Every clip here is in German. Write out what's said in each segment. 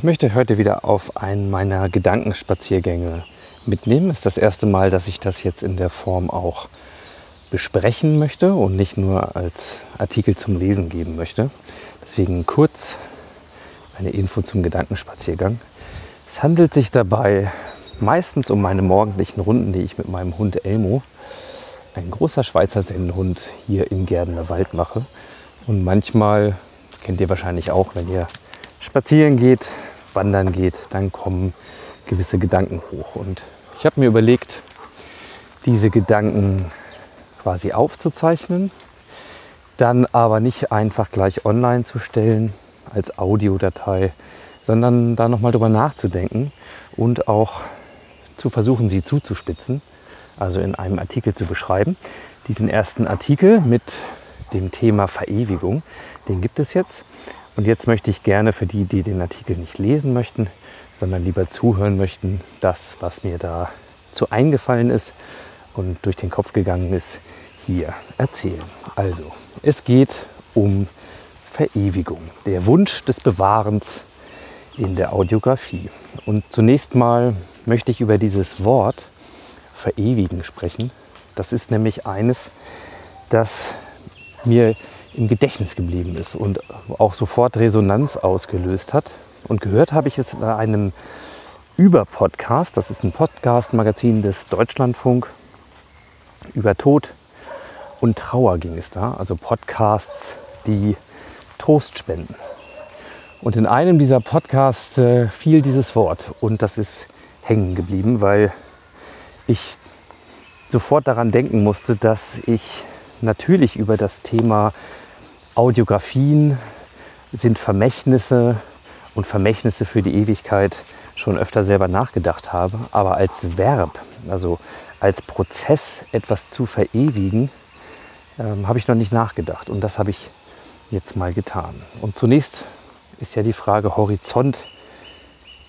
ich möchte heute wieder auf einen meiner Gedankenspaziergänge mitnehmen. Es ist das erste Mal, dass ich das jetzt in der Form auch besprechen möchte und nicht nur als Artikel zum Lesen geben möchte. Deswegen kurz eine Info zum Gedankenspaziergang. Es handelt sich dabei meistens um meine morgendlichen Runden, die ich mit meinem Hund Elmo, ein großer Schweizer Sennenhund, hier im Gärdener Wald mache. Und manchmal, kennt ihr wahrscheinlich auch, wenn ihr spazieren geht, wandern geht, dann kommen gewisse Gedanken hoch. Und ich habe mir überlegt, diese Gedanken quasi aufzuzeichnen, dann aber nicht einfach gleich online zu stellen als Audiodatei, sondern da nochmal drüber nachzudenken und auch zu versuchen, sie zuzuspitzen, also in einem Artikel zu beschreiben. Diesen ersten Artikel mit dem Thema Verewigung, den gibt es jetzt. Und jetzt möchte ich gerne für die, die den Artikel nicht lesen möchten, sondern lieber zuhören möchten, das, was mir dazu eingefallen ist und durch den Kopf gegangen ist, hier erzählen. Also, es geht um Verewigung, der Wunsch des Bewahrens in der Audiografie. Und zunächst mal möchte ich über dieses Wort verewigen sprechen. Das ist nämlich eines, das mir im Gedächtnis geblieben ist und auch sofort Resonanz ausgelöst hat. Und gehört habe ich es in einem Über-Podcast, das ist ein Podcast-Magazin des Deutschlandfunk, über Tod und Trauer ging es da, also Podcasts, die Trost spenden. Und in einem dieser Podcasts äh, fiel dieses Wort und das ist hängen geblieben, weil ich sofort daran denken musste, dass ich natürlich über das Thema Audiografien sind Vermächtnisse und Vermächtnisse für die Ewigkeit schon öfter selber nachgedacht habe, aber als Verb, also als Prozess etwas zu verewigen, ähm, habe ich noch nicht nachgedacht und das habe ich jetzt mal getan. Und zunächst ist ja die Frage Horizont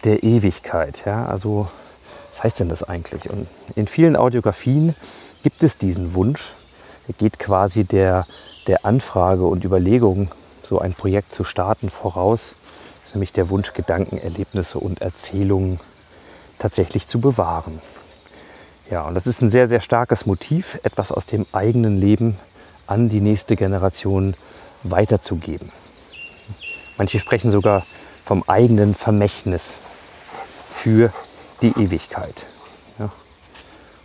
der Ewigkeit. Ja? Also was heißt denn das eigentlich? Und in vielen Audiografien gibt es diesen Wunsch, geht quasi der, der Anfrage und Überlegung, so ein Projekt zu starten, voraus. Das ist nämlich der Wunsch, Gedanken, Erlebnisse und Erzählungen tatsächlich zu bewahren. Ja, und das ist ein sehr, sehr starkes Motiv, etwas aus dem eigenen Leben an die nächste Generation weiterzugeben. Manche sprechen sogar vom eigenen Vermächtnis für die Ewigkeit. Ja.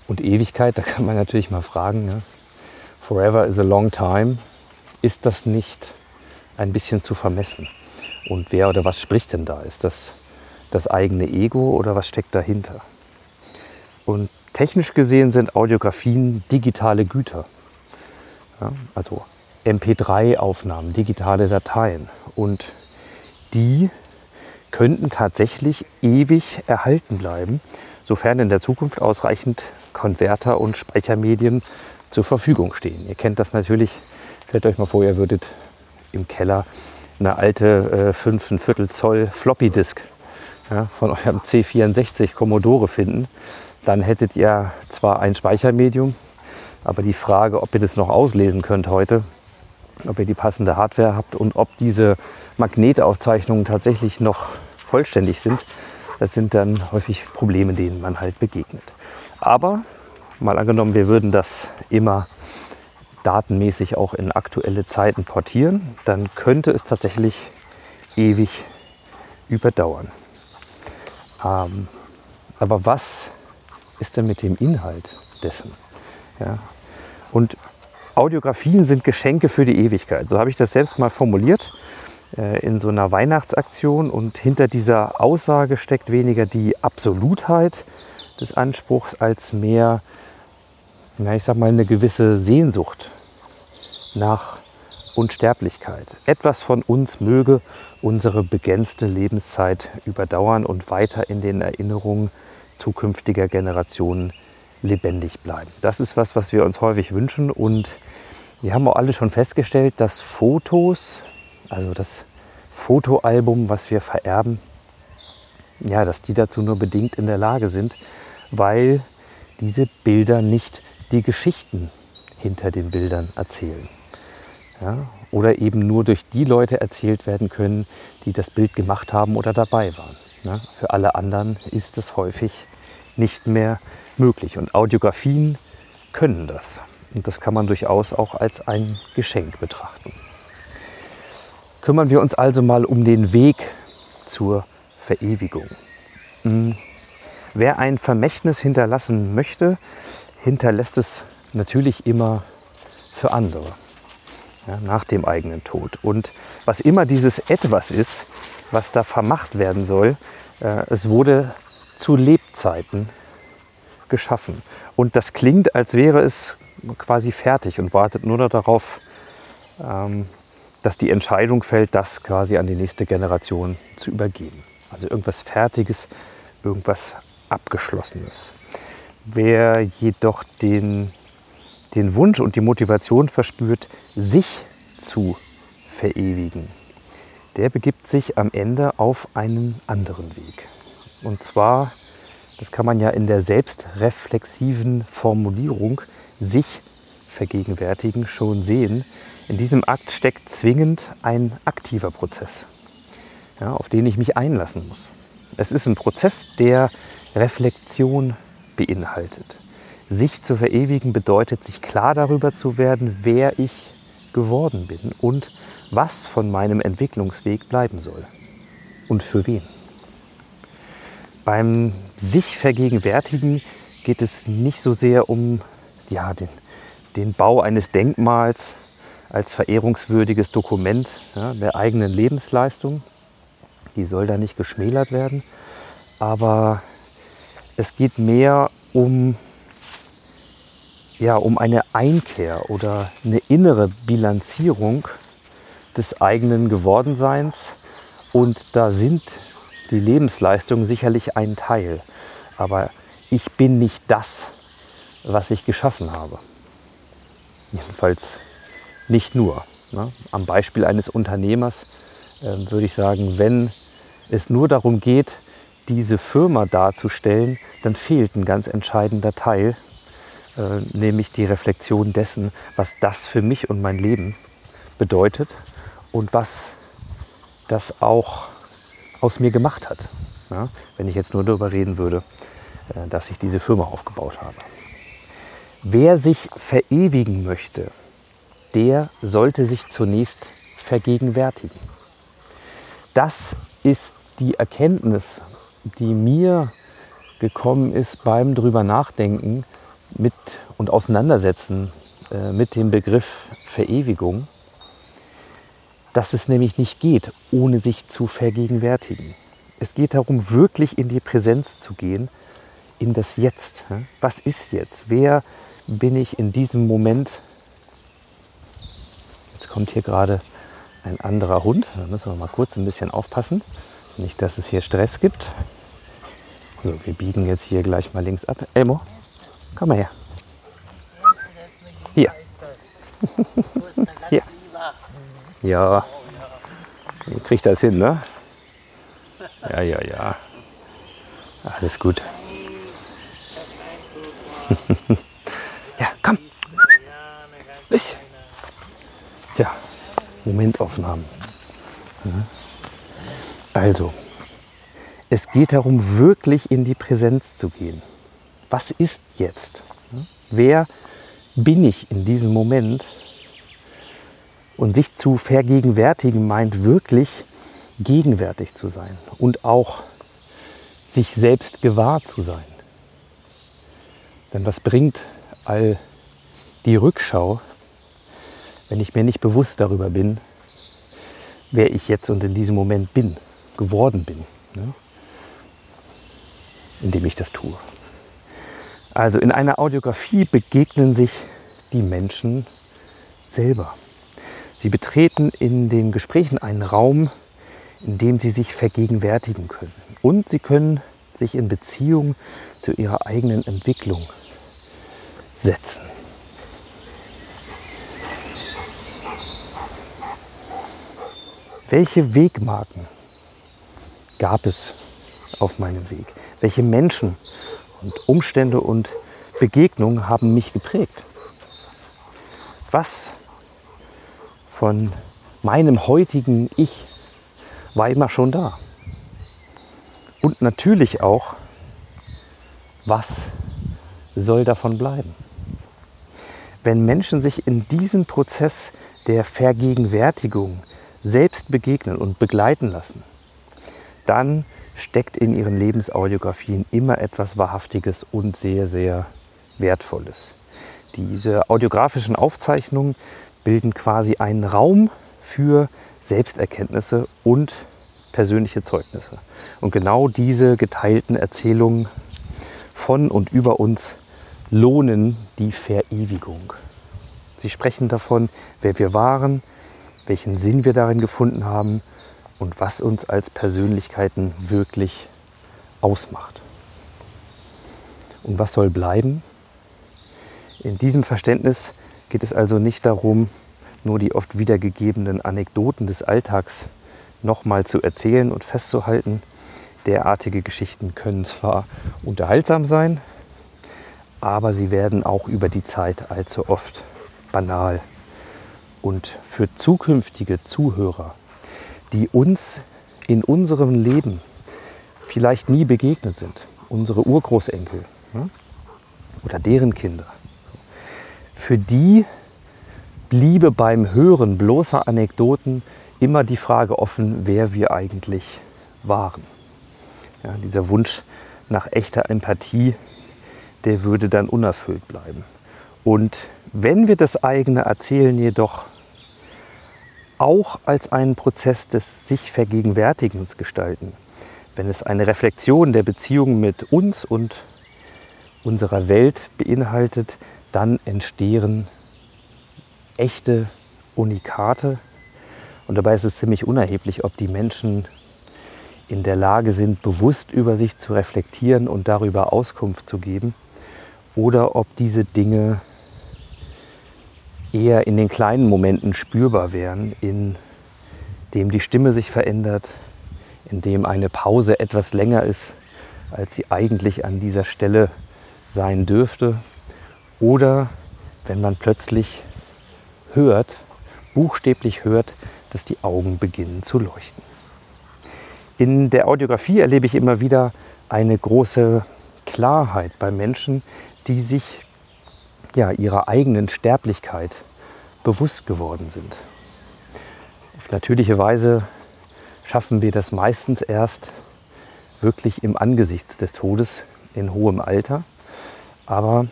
Und Ewigkeit, da kann man natürlich mal fragen, ja, forever is a long time, ist das nicht ein bisschen zu vermessen? Und wer oder was spricht denn da? Ist das das eigene Ego oder was steckt dahinter? Und Technisch gesehen sind Audiografien digitale Güter. Ja, also MP3-Aufnahmen, digitale Dateien. Und die könnten tatsächlich ewig erhalten bleiben, sofern in der Zukunft ausreichend Konverter und Speichermedien zur Verfügung stehen. Ihr kennt das natürlich, stellt euch mal vor, ihr würdet im Keller eine alte äh, 5 Viertel Zoll Floppy Disk ja, von eurem C64 Commodore finden dann hättet ihr zwar ein Speichermedium, aber die Frage, ob ihr das noch auslesen könnt heute, ob ihr die passende Hardware habt und ob diese Magnetaufzeichnungen tatsächlich noch vollständig sind, das sind dann häufig Probleme, denen man halt begegnet. Aber mal angenommen, wir würden das immer datenmäßig auch in aktuelle Zeiten portieren, dann könnte es tatsächlich ewig überdauern. Ähm, aber was ist denn mit dem Inhalt dessen? Ja? Und Audiografien sind Geschenke für die Ewigkeit. So habe ich das selbst mal formuliert äh, in so einer Weihnachtsaktion. Und hinter dieser Aussage steckt weniger die Absolutheit des Anspruchs als mehr, na, ich sag mal, eine gewisse Sehnsucht nach Unsterblichkeit. Etwas von uns möge unsere begrenzte Lebenszeit überdauern und weiter in den Erinnerungen zukünftiger Generationen lebendig bleiben. Das ist was, was wir uns häufig wünschen und wir haben auch alle schon festgestellt, dass Fotos, also das Fotoalbum, was wir vererben, ja, dass die dazu nur bedingt in der Lage sind, weil diese Bilder nicht die Geschichten hinter den Bildern erzählen. Ja? Oder eben nur durch die Leute erzählt werden können, die das Bild gemacht haben oder dabei waren. Ja? Für alle anderen ist es häufig nicht mehr möglich. Und Audiografien können das. Und das kann man durchaus auch als ein Geschenk betrachten. Kümmern wir uns also mal um den Weg zur Verewigung. Hm. Wer ein Vermächtnis hinterlassen möchte, hinterlässt es natürlich immer für andere, ja, nach dem eigenen Tod. Und was immer dieses Etwas ist, was da vermacht werden soll, äh, es wurde zu Lebzeiten geschaffen. Und das klingt, als wäre es quasi fertig und wartet nur noch darauf, ähm, dass die Entscheidung fällt, das quasi an die nächste Generation zu übergeben. Also irgendwas Fertiges, irgendwas Abgeschlossenes. Wer jedoch den, den Wunsch und die Motivation verspürt, sich zu verewigen, der begibt sich am Ende auf einen anderen Weg. Und zwar, das kann man ja in der selbstreflexiven Formulierung sich vergegenwärtigen schon sehen. In diesem Akt steckt zwingend ein aktiver Prozess, ja, auf den ich mich einlassen muss. Es ist ein Prozess, der Reflexion beinhaltet. Sich zu verewigen bedeutet, sich klar darüber zu werden, wer ich geworden bin und was von meinem Entwicklungsweg bleiben soll und für wen. Beim sich vergegenwärtigen geht es nicht so sehr um ja, den, den Bau eines Denkmals als verehrungswürdiges Dokument ja, der eigenen Lebensleistung. Die soll da nicht geschmälert werden. Aber es geht mehr um, ja, um eine Einkehr oder eine innere Bilanzierung des eigenen Gewordenseins. Und da sind die Lebensleistungen sicherlich ein Teil. Aber ich bin nicht das, was ich geschaffen habe. Jedenfalls nicht nur. Ne? Am Beispiel eines Unternehmers äh, würde ich sagen, wenn es nur darum geht, diese Firma darzustellen, dann fehlt ein ganz entscheidender Teil, äh, nämlich die Reflexion dessen, was das für mich und mein Leben bedeutet und was das auch aus mir gemacht hat. Ja? Wenn ich jetzt nur darüber reden würde, äh, dass ich diese Firma aufgebaut habe. Wer sich verewigen möchte, der sollte sich zunächst vergegenwärtigen. Das ist die Erkenntnis die mir gekommen ist beim drüber nachdenken mit und auseinandersetzen äh, mit dem Begriff Verewigung, dass es nämlich nicht geht, ohne sich zu vergegenwärtigen. Es geht darum, wirklich in die Präsenz zu gehen, in das Jetzt. Was ist jetzt? Wer bin ich in diesem Moment? Jetzt kommt hier gerade ein anderer Hund. Da müssen wir mal kurz ein bisschen aufpassen. Nicht, dass es hier Stress gibt. So, wir biegen jetzt hier gleich mal links ab. Elmo, komm mal her. Hier. hier. Ja. Ihr kriegt das hin, ne? Ja, ja, ja. Alles gut. ja, komm. Bisschen. Tja, Momentaufnahmen. Also, es geht darum, wirklich in die Präsenz zu gehen. Was ist jetzt? Wer bin ich in diesem Moment? Und sich zu vergegenwärtigen meint wirklich gegenwärtig zu sein und auch sich selbst gewahr zu sein. Denn was bringt all die Rückschau, wenn ich mir nicht bewusst darüber bin, wer ich jetzt und in diesem Moment bin, geworden bin? Ne? Indem ich das tue. Also in einer Audiografie begegnen sich die Menschen selber. Sie betreten in den Gesprächen einen Raum, in dem sie sich vergegenwärtigen können. Und sie können sich in Beziehung zu ihrer eigenen Entwicklung setzen. Welche Wegmarken gab es auf meinem Weg? Welche Menschen und Umstände und Begegnungen haben mich geprägt? Was von meinem heutigen Ich war immer schon da. Und natürlich auch, was soll davon bleiben? Wenn Menschen sich in diesem Prozess der Vergegenwärtigung selbst begegnen und begleiten lassen, dann steckt in ihren Lebensaudiographien immer etwas Wahrhaftiges und sehr, sehr Wertvolles. Diese audiografischen Aufzeichnungen bilden quasi einen Raum für Selbsterkenntnisse und persönliche Zeugnisse. Und genau diese geteilten Erzählungen von und über uns lohnen die Verewigung. Sie sprechen davon, wer wir waren, welchen Sinn wir darin gefunden haben und was uns als Persönlichkeiten wirklich ausmacht. Und was soll bleiben? In diesem Verständnis geht es also nicht darum, nur die oft wiedergegebenen Anekdoten des Alltags nochmal zu erzählen und festzuhalten. Derartige Geschichten können zwar unterhaltsam sein, aber sie werden auch über die Zeit allzu oft banal. Und für zukünftige Zuhörer, die uns in unserem Leben vielleicht nie begegnet sind, unsere Urgroßenkel oder deren Kinder, für die bliebe beim Hören bloßer Anekdoten immer die Frage offen, wer wir eigentlich waren. Ja, dieser Wunsch nach echter Empathie, der würde dann unerfüllt bleiben. Und wenn wir das eigene Erzählen jedoch auch als einen Prozess des sich Vergegenwärtigens gestalten, wenn es eine Reflexion der Beziehung mit uns und unserer Welt beinhaltet, dann entstehen echte Unikate. Und dabei ist es ziemlich unerheblich, ob die Menschen in der Lage sind, bewusst über sich zu reflektieren und darüber Auskunft zu geben, oder ob diese Dinge eher in den kleinen Momenten spürbar wären, in dem die Stimme sich verändert, in dem eine Pause etwas länger ist, als sie eigentlich an dieser Stelle sein dürfte, oder wenn man plötzlich hört, buchstäblich hört, dass die Augen beginnen zu leuchten. In der Audiografie erlebe ich immer wieder eine große Klarheit bei Menschen, die sich ja, ihrer eigenen Sterblichkeit bewusst geworden sind. Auf natürliche Weise schaffen wir das meistens erst wirklich im Angesicht des Todes in hohem Alter. Aber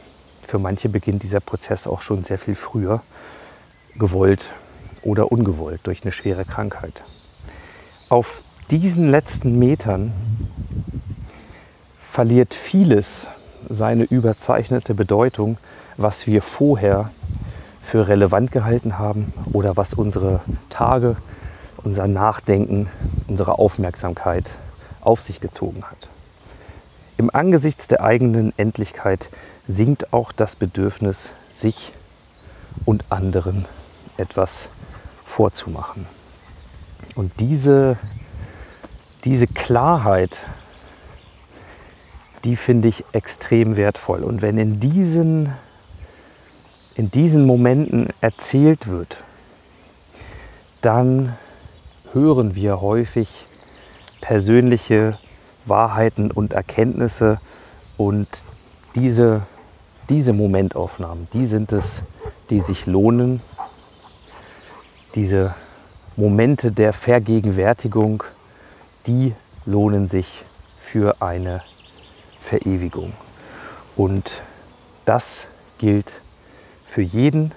für manche beginnt dieser Prozess auch schon sehr viel früher gewollt oder ungewollt durch eine schwere Krankheit. Auf diesen letzten Metern verliert vieles seine überzeichnete Bedeutung, was wir vorher für relevant gehalten haben oder was unsere Tage, unser Nachdenken, unsere Aufmerksamkeit auf sich gezogen hat. Im Angesichts der eigenen Endlichkeit sinkt auch das Bedürfnis, sich und anderen etwas vorzumachen. Und diese, diese Klarheit, die finde ich extrem wertvoll. Und wenn in diesen, in diesen Momenten erzählt wird, dann hören wir häufig persönliche Wahrheiten und Erkenntnisse und diese, diese Momentaufnahmen, die sind es, die sich lohnen diese Momente der Vergegenwärtigung, die lohnen sich für eine Verewigung. Und das gilt für jeden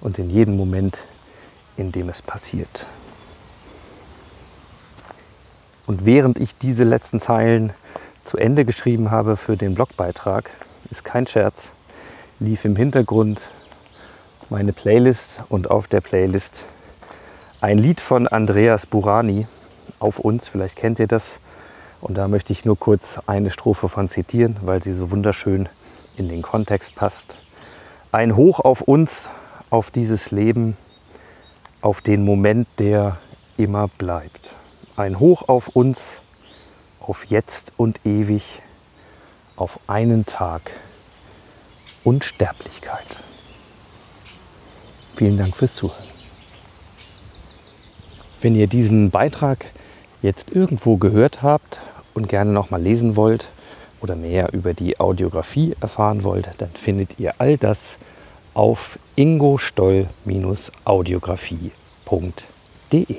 und in jedem Moment, in dem es passiert. Und während ich diese letzten Zeilen zu Ende geschrieben habe für den Blogbeitrag, ist kein Scherz, lief im Hintergrund meine Playlist und auf der Playlist ein Lied von Andreas Burani auf uns. Vielleicht kennt ihr das. Und da möchte ich nur kurz eine Strophe von zitieren, weil sie so wunderschön in den Kontext passt. Ein Hoch auf uns, auf dieses Leben, auf den Moment, der immer bleibt. Ein Hoch auf uns, auf jetzt und ewig, auf einen Tag Unsterblichkeit. Vielen Dank fürs Zuhören. Wenn ihr diesen Beitrag jetzt irgendwo gehört habt und gerne noch mal lesen wollt oder mehr über die Audiografie erfahren wollt, dann findet ihr all das auf ingostoll-audiografie.de.